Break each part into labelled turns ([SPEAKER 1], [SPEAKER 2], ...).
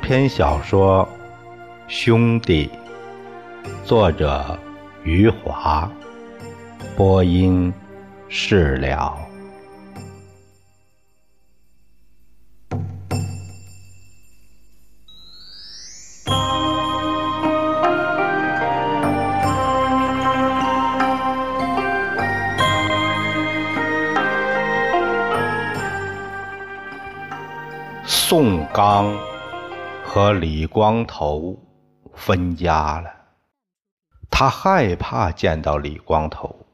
[SPEAKER 1] 篇小说《兄弟》，作者余华，播音释了。宋刚和李光头分家了。他害怕见到李光头，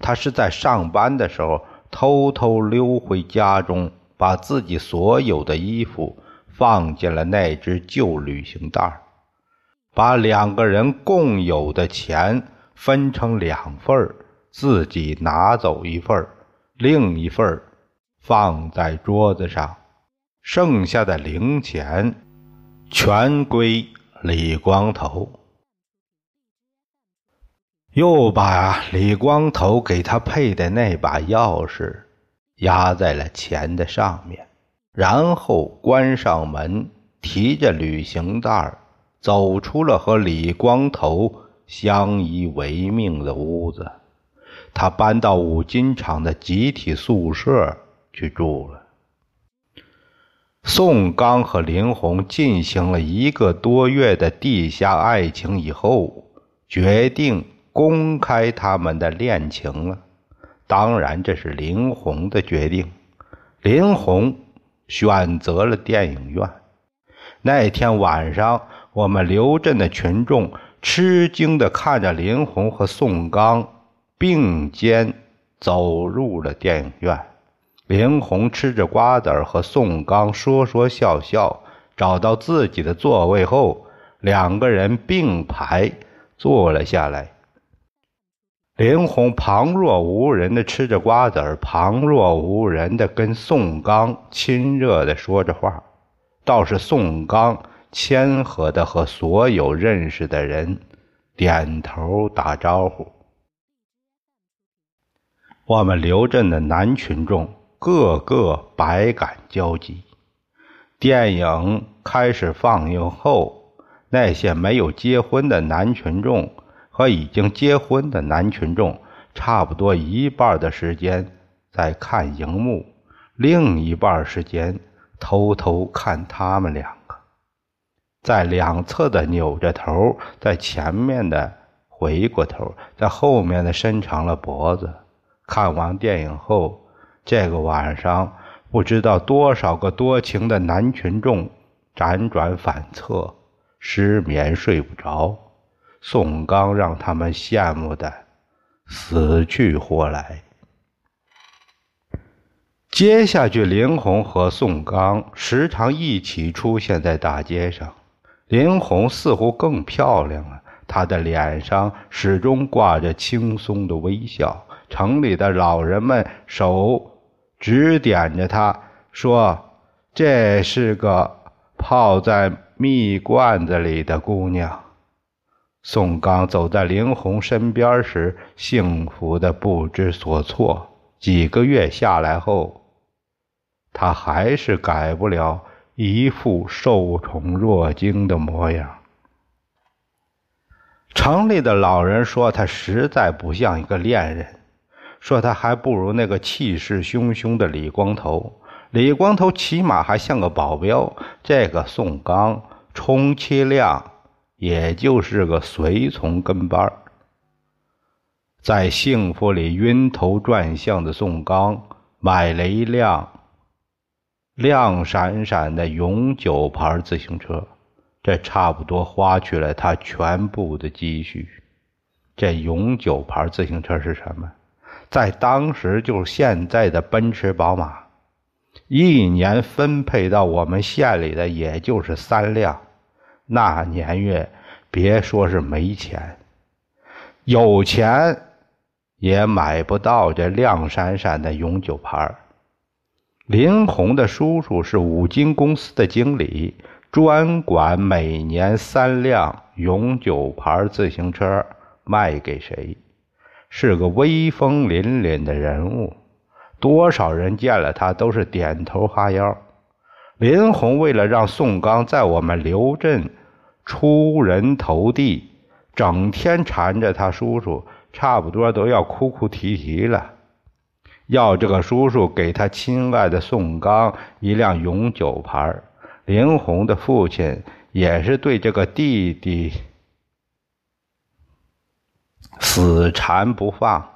[SPEAKER 1] 他是在上班的时候偷偷溜回家中，把自己所有的衣服放进了那只旧旅行袋，把两个人共有的钱分成两份自己拿走一份另一份放在桌子上。剩下的零钱全归李光头，又把李光头给他配的那把钥匙压在了钱的上面，然后关上门，提着旅行袋走出了和李光头相依为命的屋子。他搬到五金厂的集体宿舍去住了。宋刚和林红进行了一个多月的地下爱情以后，决定公开他们的恋情了。当然，这是林红的决定。林红选择了电影院。那天晚上，我们刘镇的群众吃惊地看着林红和宋刚并肩走入了电影院。林红吃着瓜子儿，和宋刚说说笑笑。找到自己的座位后，两个人并排坐了下来。林红旁若无人的吃着瓜子儿，旁若无人的跟宋刚亲热的说着话。倒是宋刚谦和的和所有认识的人点头打招呼。我们刘镇的男群众。个个百感交集。电影开始放映后，那些没有结婚的男群众和已经结婚的男群众，差不多一半的时间在看荧幕，另一半时间偷偷看他们两个。在两侧的扭着头，在前面的回过头，在后面的伸长了脖子。看完电影后。这个晚上，不知道多少个多情的男群众辗转反侧，失眠睡不着。宋刚让他们羡慕的死去活来。接下去，林红和宋刚时常一起出现在大街上。林红似乎更漂亮了，她的脸上始终挂着轻松的微笑。城里的老人们手。指点着他说：“这是个泡在蜜罐子里的姑娘。”宋刚走在林红身边时，幸福的不知所措。几个月下来后，他还是改不了一副受宠若惊的模样。城里的老人说他实在不像一个恋人。说他还不如那个气势汹汹的李光头，李光头起码还像个保镖，这个宋刚充其量也就是个随从跟班儿在幸福里晕头转向的宋刚买了一辆亮闪闪的永久牌自行车，这差不多花去了他全部的积蓄。这永久牌自行车是什么？在当时，就是现在的奔驰、宝马，一年分配到我们县里的也就是三辆。那年月，别说是没钱，有钱也买不到这亮闪闪的永久牌。林红的叔叔是五金公司的经理，专管每年三辆永久牌自行车卖给谁。是个威风凛凛的人物，多少人见了他都是点头哈腰。林红为了让宋刚在我们刘镇出人头地，整天缠着他叔叔，差不多都要哭哭啼啼了，要这个叔叔给他亲爱的宋刚一辆永久牌。林红的父亲也是对这个弟弟死缠不放。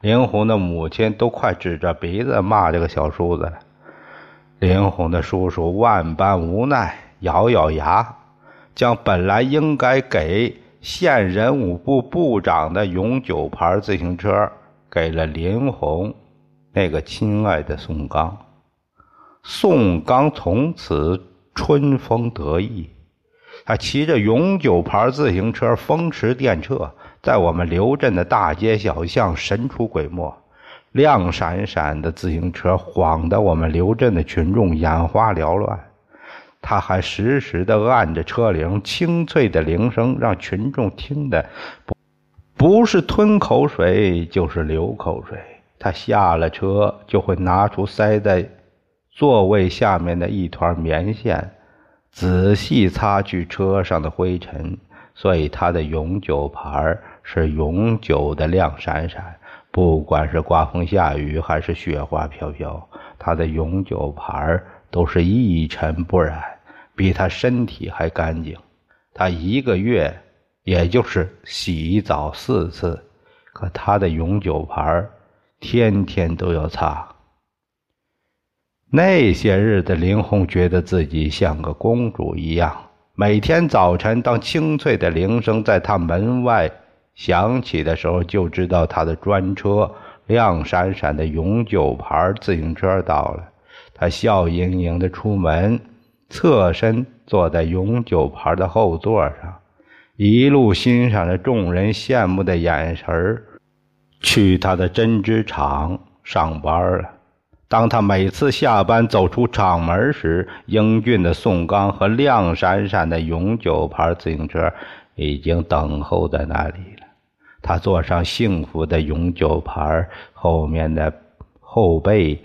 [SPEAKER 1] 林红的母亲都快指着鼻子骂这个小叔子了。林红的叔叔万般无奈，咬咬牙，将本来应该给县人武部部长的永久牌自行车给了林红那个亲爱的宋刚。宋刚从此春风得意，他骑着永久牌自行车风驰电掣，在我们刘镇的大街小巷神出鬼没。亮闪闪的自行车晃得我们刘镇的群众眼花缭乱，他还时时的按着车铃，清脆的铃声让群众听得不不是吞口水就是流口水。他下了车就会拿出塞在座位下面的一团棉线，仔细擦去车上的灰尘，所以他的永久牌是永久的亮闪闪。不管是刮风下雨还是雪花飘飘，他的永久牌都是一尘不染，比他身体还干净。他一个月也就是洗澡四次，可他的永久牌天天都要擦。那些日子，林红觉得自己像个公主一样，每天早晨，当清脆的铃声在他门外。响起的时候，就知道他的专车亮闪闪的永久牌自行车到了。他笑盈盈的出门，侧身坐在永久牌的后座上，一路欣赏着众人羡慕的眼神去他的针织厂上班了。当他每次下班走出厂门时，英俊的宋刚和亮闪闪的永久牌自行车已经等候在那里了。他坐上幸福的永久牌，后面的后背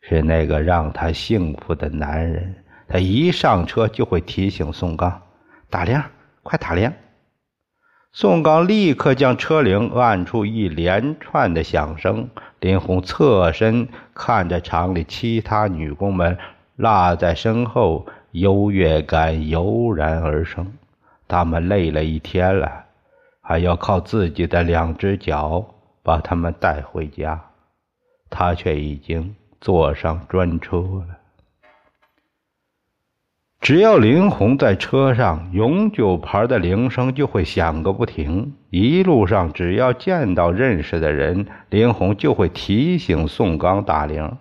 [SPEAKER 1] 是那个让他幸福的男人。他一上车就会提醒宋刚：“打铃，快打铃！”宋刚立刻将车铃按出一连串的响声。林红侧身看着厂里其他女工们落在身后，优越感油然而生。他们累了一天了。还要靠自己的两只脚把他们带回家，他却已经坐上专车了。只要林红在车上，永久牌的铃声就会响个不停。一路上，只要见到认识的人，林红就会提醒宋刚打铃。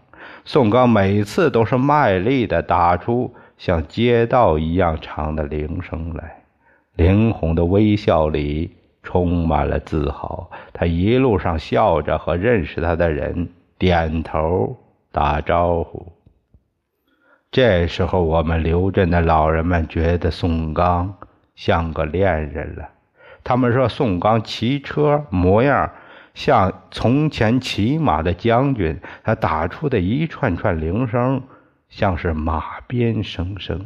[SPEAKER 1] 宋刚每次都是卖力的打出像街道一样长的铃声来。林红的微笑里。充满了自豪，他一路上笑着和认识他的人点头打招呼。这时候，我们刘镇的老人们觉得宋刚像个恋人了。他们说，宋刚骑车模样像从前骑马的将军，他打出的一串串铃声像是马鞭声声。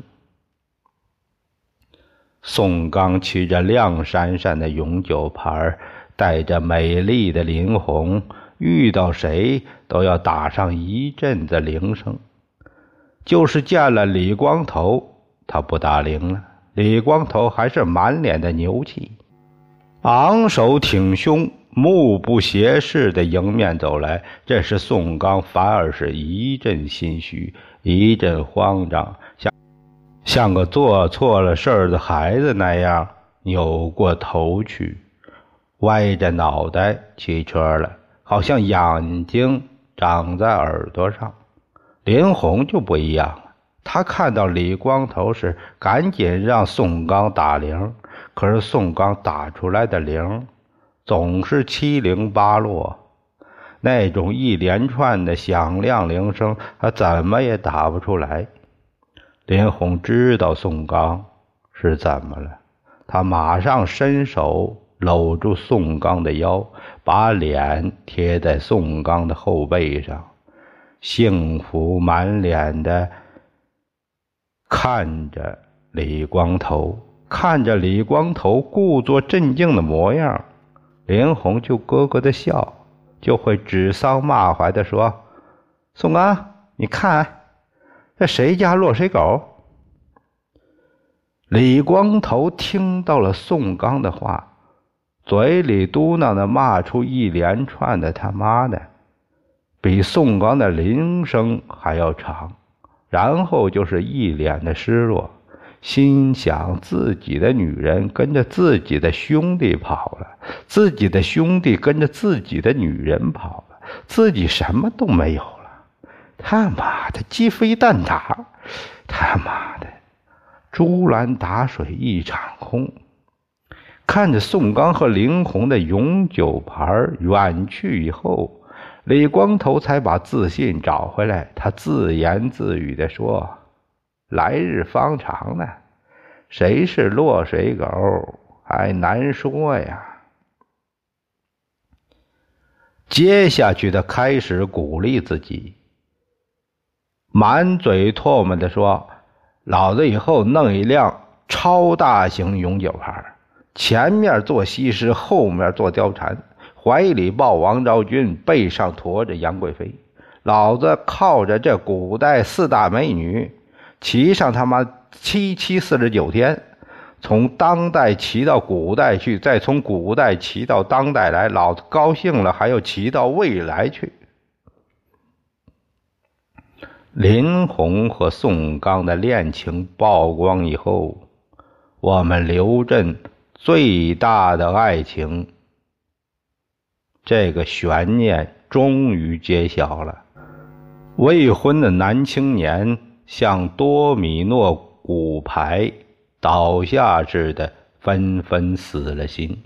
[SPEAKER 1] 宋刚骑着亮闪闪的永久牌，带着美丽的林红，遇到谁都要打上一阵子铃声。就是见了李光头，他不打铃了。李光头还是满脸的牛气，昂首挺胸，目不斜视的迎面走来。这时宋刚反而是一阵心虚，一阵慌张，像。个做错了事儿的孩子那样扭过头去，歪着脑袋骑车了，好像眼睛长在耳朵上。林红就不一样了，他看到李光头时，赶紧让宋刚打铃，可是宋刚打出来的铃总是七零八落，那种一连串的响亮铃声，他怎么也打不出来。林红知道宋刚是怎么了，他马上伸手搂住宋刚的腰，把脸贴在宋刚的后背上，幸福满脸的看着李光头，看着李光头故作镇静的模样，林红就咯咯的笑，就会指桑骂槐的说：“宋刚，你看，这谁家落水狗？”李光头听到了宋刚的话，嘴里嘟囔的骂出一连串的“他妈的”，比宋刚的铃声还要长。然后就是一脸的失落，心想自己的女人跟着自己的兄弟跑了，自己的兄弟跟着自己的女人跑了，自己什么都没有。他妈的，鸡飞蛋打！他妈的，竹篮打水一场空。看着宋刚和林红的永久牌远去以后。李光头才把自信找回来，他自言自语地说：“来日方长呢，谁是落水狗还难说呀。”接下去，他开始鼓励自己，满嘴唾沫地说：“老子以后弄一辆超大型永久牌，前面坐西施，后面坐貂蝉。”怀里抱王昭君，背上驮着杨贵妃，老子靠着这古代四大美女，骑上他妈七七四十九天，从当代骑到古代去，再从古代骑到当代来，老子高兴了还要骑到未来去。林红和宋刚的恋情曝光以后，我们刘镇最大的爱情。这个悬念终于揭晓了。未婚的男青年像多米诺骨牌倒下似的，纷纷死了心。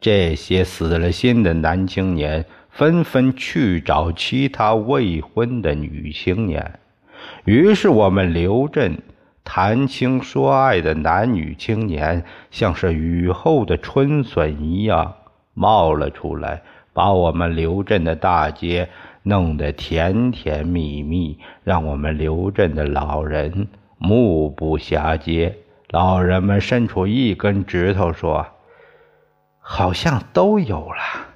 [SPEAKER 1] 这些死了心的男青年纷纷去找其他未婚的女青年。于是，我们刘镇谈情说爱的男女青年，像是雨后的春笋一样冒了出来。把我们刘镇的大街弄得甜甜蜜蜜，让我们刘镇的老人目不暇接。老人们伸出一根指头说：“好像都有了，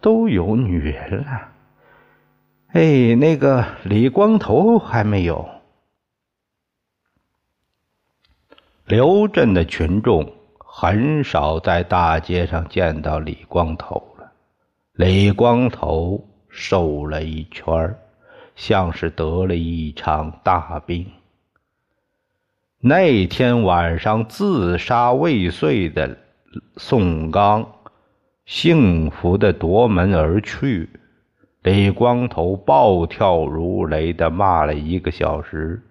[SPEAKER 1] 都有女人了。”哎，那个李光头还没有。刘镇的群众很少在大街上见到李光头了。李光头瘦了一圈像是得了一场大病。那天晚上自杀未遂的宋刚，幸福的夺门而去。李光头暴跳如雷的骂了一个小时，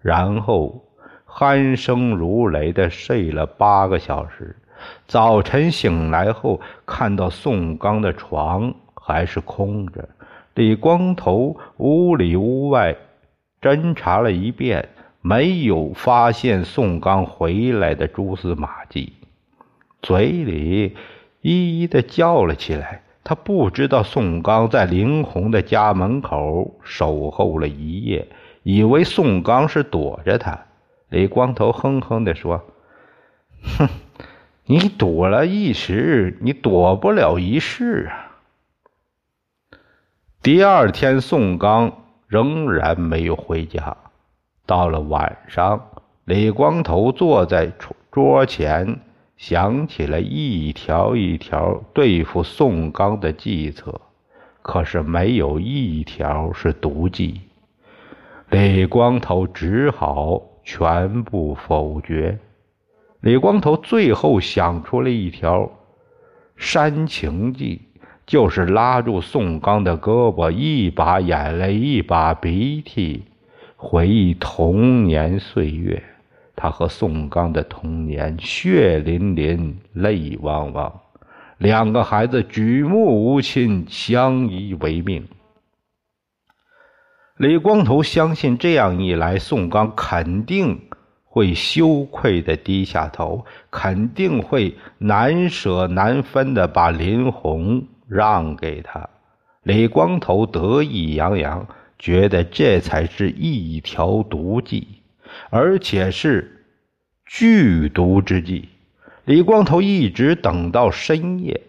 [SPEAKER 1] 然后鼾声如雷的睡了八个小时。早晨醒来后，看到宋刚的床还是空着。李光头屋里屋外侦查了一遍，没有发现宋刚回来的蛛丝马迹，嘴里一一的叫了起来。他不知道宋刚在林红的家门口守候了一夜，以为宋刚是躲着他。李光头哼哼地说：“哼。”你躲了一时，你躲不了一世啊！第二天，宋刚仍然没有回家。到了晚上，李光头坐在桌前，想起了一条一条对付宋刚的计策，可是没有一条是毒计。李光头只好全部否决。李光头最后想出了一条煽情计，就是拉住宋刚的胳膊，一把眼泪一把鼻涕，回忆童年岁月。他和宋刚的童年血淋淋、泪汪汪，两个孩子举目无亲，相依为命。李光头相信，这样一来，宋刚肯定。会羞愧的低下头，肯定会难舍难分的把林红让给他。李光头得意洋洋，觉得这才是一条毒计。而且是剧毒之计。李光头一直等到深夜，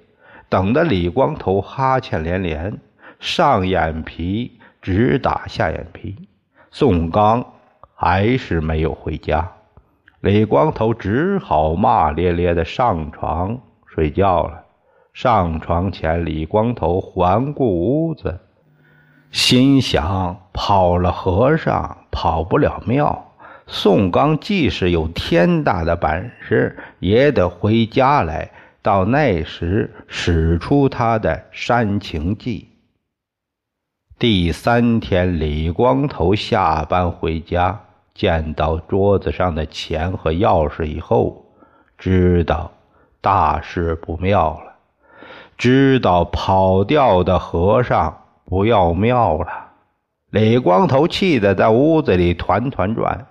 [SPEAKER 1] 等得李光头哈欠连连，上眼皮直打下眼皮。宋刚还是没有回家，李光头只好骂咧咧的上床睡觉了。上床前，李光头环顾屋子，心想：跑了和尚跑不了庙。宋刚即使有天大的本事，也得回家来，到那时使出他的煽情计。第三天，李光头下班回家，见到桌子上的钱和钥匙以后，知道大事不妙了。知道跑掉的和尚不要庙了，李光头气得在屋子里团团转，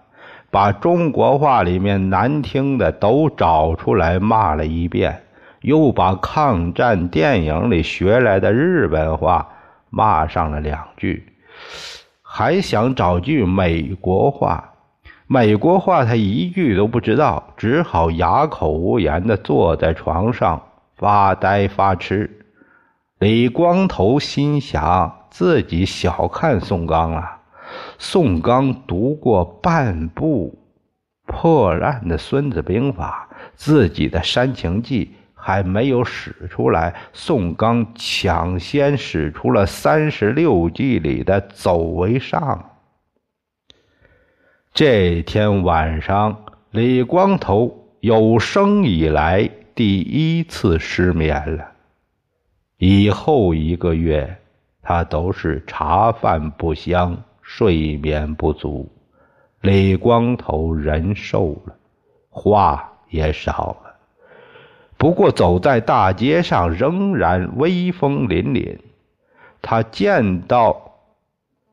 [SPEAKER 1] 把中国话里面难听的都找出来骂了一遍，又把抗战电影里学来的日本话骂上了两句，还想找句美国话，美国话他一句都不知道，只好哑口无言的坐在床上。发呆发痴，李光头心想自己小看宋刚了。宋刚读过半部破烂的《孙子兵法》，自己的煽情计还没有使出来，宋刚抢先使出了三十六计里的走为上。这天晚上，李光头有生以来。第一次失眠了，以后一个月他都是茶饭不香，睡眠不足。李光头人瘦了，话也少了，不过走在大街上仍然威风凛凛。他见到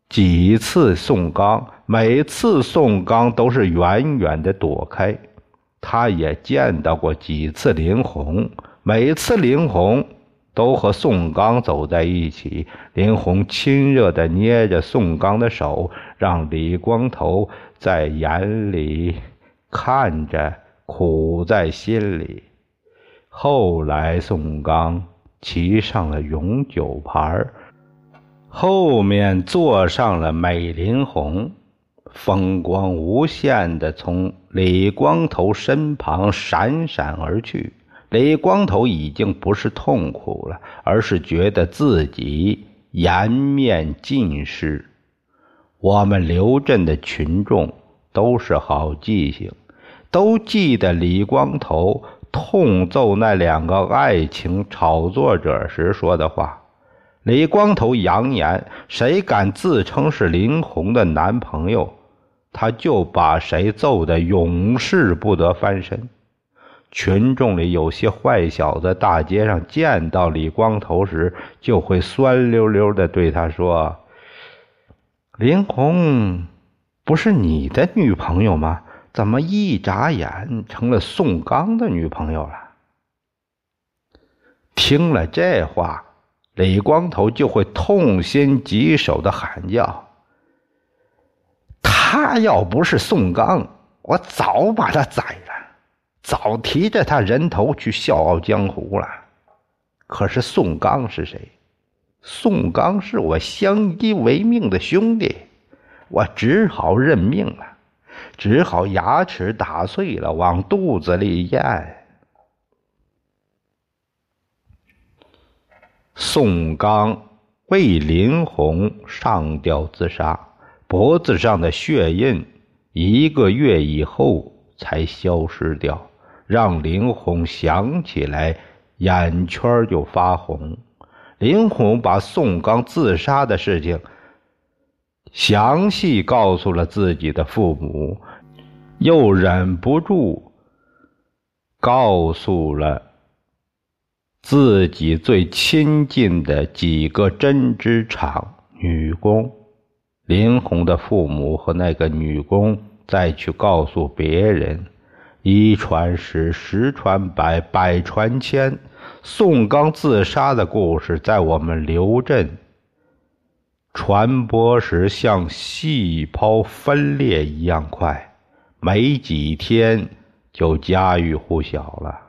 [SPEAKER 1] 几次宋刚，每次宋刚都是远远的躲开。他也见到过几次林红，每次林红都和宋刚走在一起。林红亲热地捏着宋刚的手，让李光头在眼里看着，苦在心里。后来，宋刚骑上了永久牌，后面坐上了美林红。风光无限的从李光头身旁闪闪而去。李光头已经不是痛苦了，而是觉得自己颜面尽失。我们刘镇的群众都是好记性，都记得李光头痛揍那两个爱情炒作者时说的话。李光头扬言：谁敢自称是林红的男朋友？他就把谁揍得永世不得翻身。群众里有些坏小子，大街上见到李光头时，就会酸溜溜的对他说：“林红不是你的女朋友吗？怎么一眨眼成了宋刚的女朋友了？”听了这话，李光头就会痛心疾首的喊叫。他要不是宋刚，我早把他宰了，早提着他人头去笑傲江湖了。可是宋刚是谁？宋刚是我相依为命的兄弟，我只好认命了，只好牙齿打碎了往肚子里咽。宋刚为林红上吊自杀。脖子上的血印一个月以后才消失掉，让林红想起来眼圈就发红。林红把宋刚自杀的事情详细告诉了自己的父母，又忍不住告诉了自己最亲近的几个针织厂女工。林红的父母和那个女工再去告诉别人，一传十，十传百，百传千。宋刚自杀的故事在我们刘镇传播时，像细胞分裂一样快。没几天就家喻户晓了。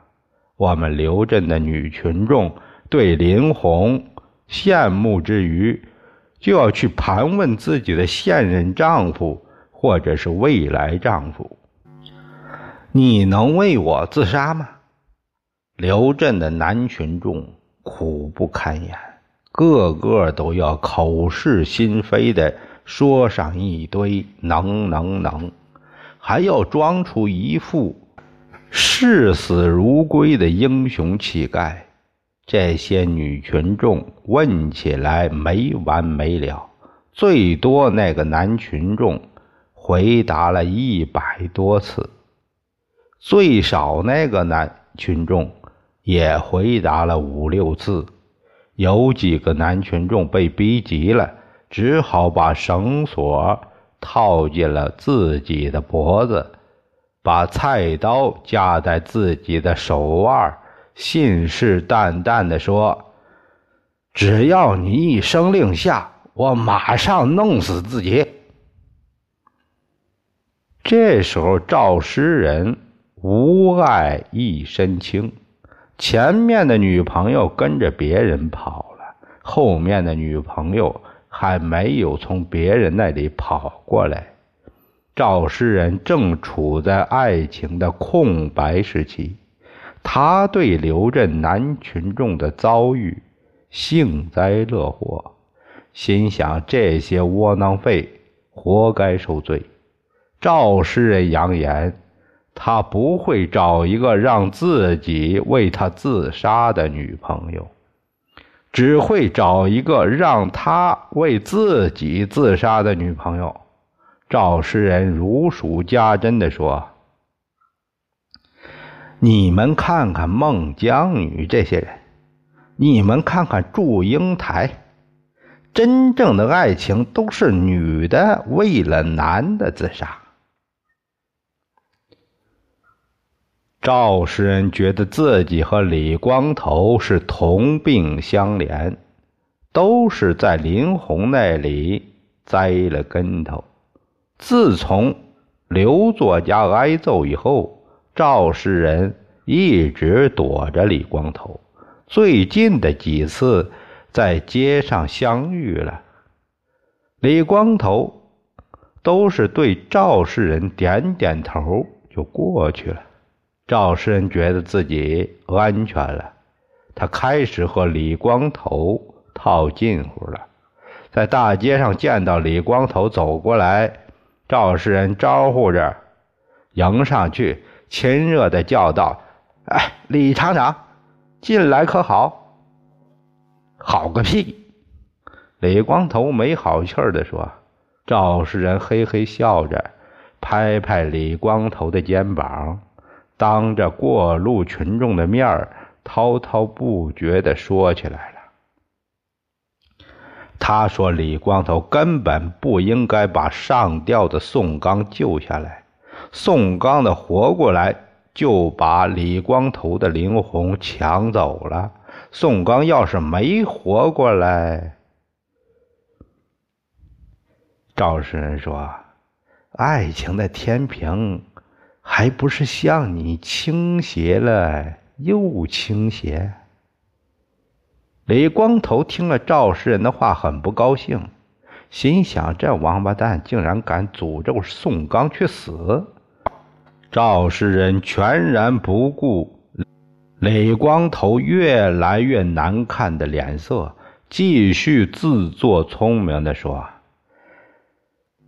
[SPEAKER 1] 我们刘镇的女群众对林红羡慕之余，就要去盘问自己的现任丈夫或者是未来丈夫：“你能为我自杀吗？”刘镇的男群众苦不堪言，个个都要口是心非的说上一堆“能能能”，还要装出一副视死如归的英雄气概。这些女群众问起来没完没了，最多那个男群众回答了一百多次，最少那个男群众。也回答了五六次，有几个男群众被逼急了，只好把绳索套进了自己的脖子，把菜刀架在自己的手腕，信誓旦旦地说：“只要你一声令下，我马上弄死自己。”这时候，赵诗人无碍一身轻。前面的女朋友跟着别人跑了，后面的女朋友还没有从别人那里跑过来。赵诗人正处在爱情的空白时期，他对刘镇男群众的遭遇幸灾乐祸，心想这些窝囊废活该受罪。赵诗人扬言。他不会找一个让自己为他自杀的女朋友，只会找一个让他为自己自杀的女朋友。赵诗人如数家珍地说：“你们看看孟姜女这些人，你们看看祝英台，真正的爱情都是女的为了男的自杀。”赵诗人觉得自己和李光头是同病相怜，都是在林红那里栽了跟头。自从刘作家挨揍以后，赵诗人一直躲着李光头。最近的几次在街上相遇了，李光头都是对赵诗人点点头就过去了。赵诗人觉得自己安全了，他开始和李光头套近乎了。在大街上见到李光头走过来，赵诗人招呼着，迎上去，亲热的叫道：“哎，李厂长，进来可好？”“好个屁！”李光头没好气儿的说。赵诗人嘿嘿笑着，拍拍李光头的肩膀。当着过路群众的面儿，滔滔不绝地说起来了。他说：“李光头根本不应该把上吊的宋刚救下来，宋刚的活过来就把李光头的灵魂抢走了。宋刚要是没活过来，赵世仁说，爱情的天平。”还不是向你倾斜了又倾斜。李光头听了赵世仁的话，很不高兴，心想：这王八蛋竟然敢诅咒宋刚去死！赵世仁全然不顾李光头越来越难看的脸色，继续自作聪明的说：“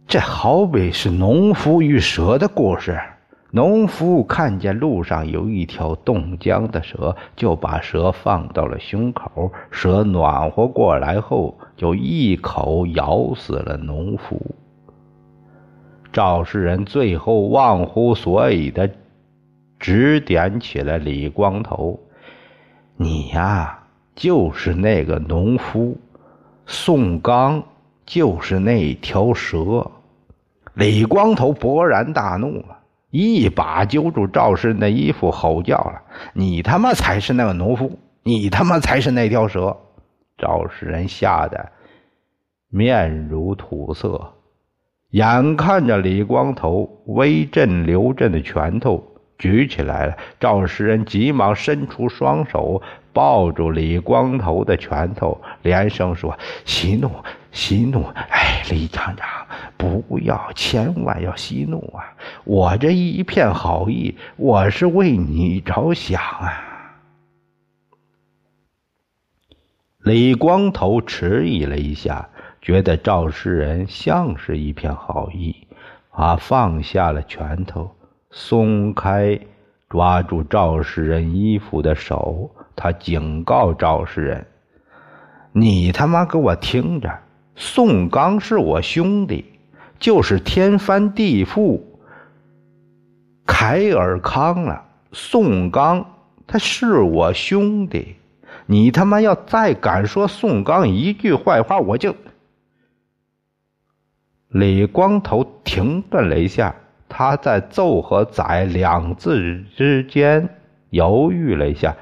[SPEAKER 1] 这好比是农夫与蛇的故事。”农夫看见路上有一条冻僵的蛇，就把蛇放到了胸口。蛇暖和过来后，就一口咬死了农夫。赵世仁最后忘乎所以的指点起了李光头：“你呀，就是那个农夫；宋刚就是那条蛇。”李光头勃然大怒了。一把揪住赵世人的衣服，吼叫了：“你他妈才是那个农夫！你他妈才是那条蛇！”赵世人吓得面如土色，眼看着李光头威震刘震的拳头举起来了，赵世仁急忙伸出双手抱住李光头的拳头，连声说：“息怒，息怒！哎，李厂长，不要，千万要息怒啊！我这一片好意，我是为你着想啊！”李光头迟疑了一下。觉得赵世仁像是一片好意，啊，放下了拳头，松开抓住赵世仁衣服的手，他警告赵世仁：“你他妈给我听着，宋刚是我兄弟，就是天翻地覆，凯尔康了。宋刚他是我兄弟，你他妈要再敢说宋刚一句坏话，我就……”李光头停顿了一下，他在“奏”和“宰”两字之间犹豫了一下，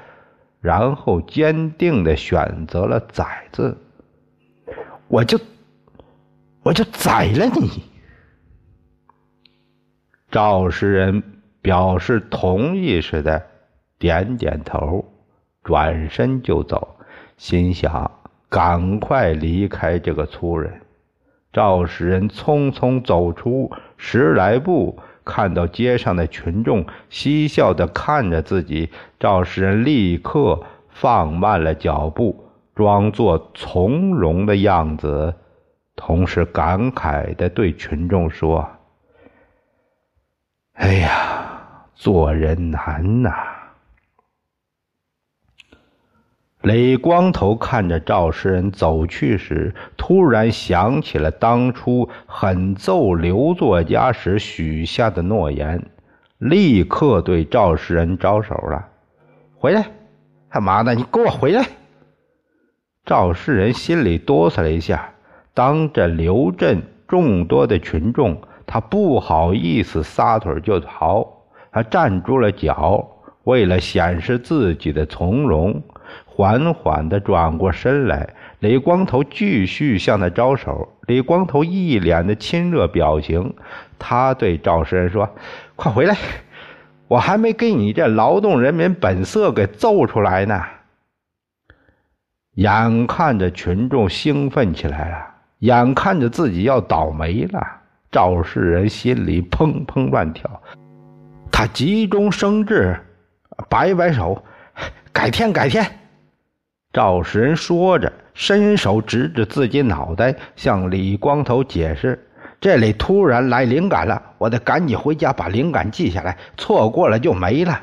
[SPEAKER 1] 然后坚定的选择了“宰”字。我就，我就宰了你。赵世人表示同意似的点点头，转身就走，心想赶快离开这个粗人。赵世人匆匆走出十来步，看到街上的群众嬉笑的看着自己，赵世人立刻放慢了脚步，装作从容的样子，同时感慨的对群众说：“哎呀，做人难呐！”李光头看着赵世仁走去时，突然想起了当初狠揍刘作家时许下的诺言，立刻对赵世仁招手了：“回来！他妈的，你给我回来！”赵世仁心里哆嗦了一下，当着刘镇众多的群众，他不好意思撒腿就逃，他站住了脚，为了显示自己的从容。缓缓地转过身来，李光头继续向他招手。李光头一脸的亲热表情，他对赵世仁说：“快回来，我还没给你这劳动人民本色给揍出来呢。”眼看着群众兴奋起来了，眼看着自己要倒霉了，赵世仁心里砰砰乱跳。他急中生智，摆摆手：“改天，改天。”赵世仁说着，伸手指指自己脑袋，向李光头解释：“这里突然来灵感了，我得赶紧回家把灵感记下来，错过了就没了。”